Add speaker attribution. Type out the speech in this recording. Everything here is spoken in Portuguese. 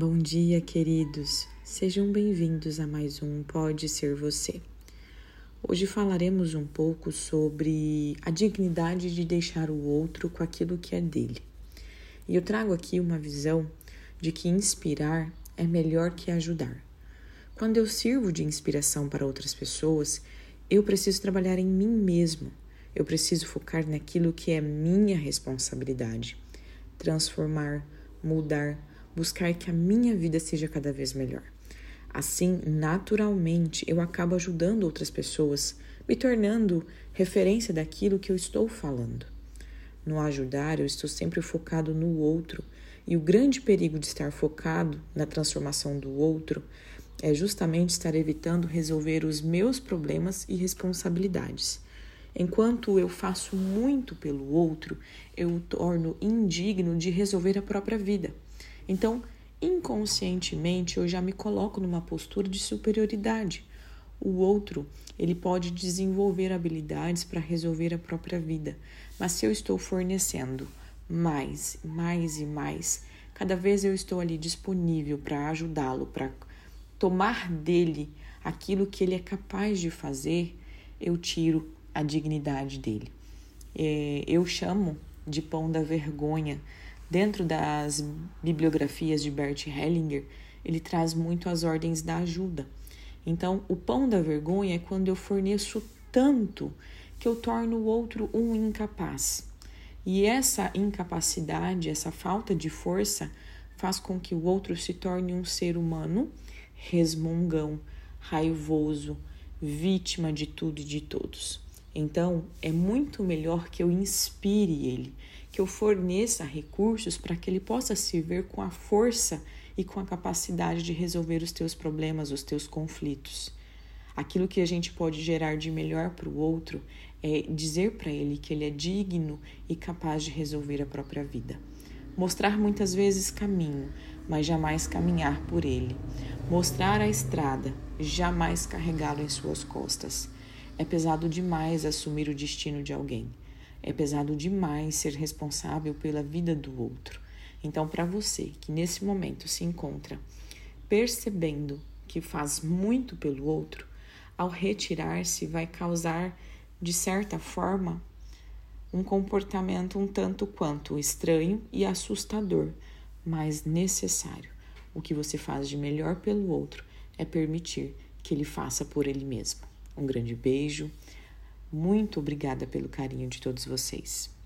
Speaker 1: Bom dia, queridos. Sejam bem-vindos a mais um Pode Ser Você. Hoje falaremos um pouco sobre a dignidade de deixar o outro com aquilo que é dele. E eu trago aqui uma visão de que inspirar é melhor que ajudar. Quando eu sirvo de inspiração para outras pessoas, eu preciso trabalhar em mim mesmo. Eu preciso focar naquilo que é minha responsabilidade. Transformar, mudar, buscar que a minha vida seja cada vez melhor. Assim, naturalmente, eu acabo ajudando outras pessoas, me tornando referência daquilo que eu estou falando. No ajudar, eu estou sempre focado no outro, e o grande perigo de estar focado na transformação do outro é justamente estar evitando resolver os meus problemas e responsabilidades. Enquanto eu faço muito pelo outro, eu o torno indigno de resolver a própria vida. Então, inconscientemente, eu já me coloco numa postura de superioridade. O outro, ele pode desenvolver habilidades para resolver a própria vida, mas se eu estou fornecendo mais, mais e mais, cada vez eu estou ali disponível para ajudá-lo, para tomar dele aquilo que ele é capaz de fazer, eu tiro a dignidade dele. É, eu chamo de pão da vergonha Dentro das bibliografias de Bert Hellinger, ele traz muito as ordens da ajuda. Então, o pão da vergonha é quando eu forneço tanto que eu torno o outro um incapaz. E essa incapacidade, essa falta de força, faz com que o outro se torne um ser humano resmungão, raivoso, vítima de tudo e de todos. Então, é muito melhor que eu inspire ele, que eu forneça recursos para que ele possa se ver com a força e com a capacidade de resolver os teus problemas, os teus conflitos. Aquilo que a gente pode gerar de melhor para o outro é dizer para ele que ele é digno e capaz de resolver a própria vida. Mostrar muitas vezes caminho, mas jamais caminhar por ele. Mostrar a estrada, jamais carregá-lo em suas costas. É pesado demais assumir o destino de alguém. É pesado demais ser responsável pela vida do outro. Então, para você que nesse momento se encontra percebendo que faz muito pelo outro, ao retirar-se vai causar, de certa forma, um comportamento um tanto quanto estranho e assustador, mas necessário. O que você faz de melhor pelo outro é permitir que ele faça por ele mesmo. Um grande beijo. Muito obrigada pelo carinho de todos vocês.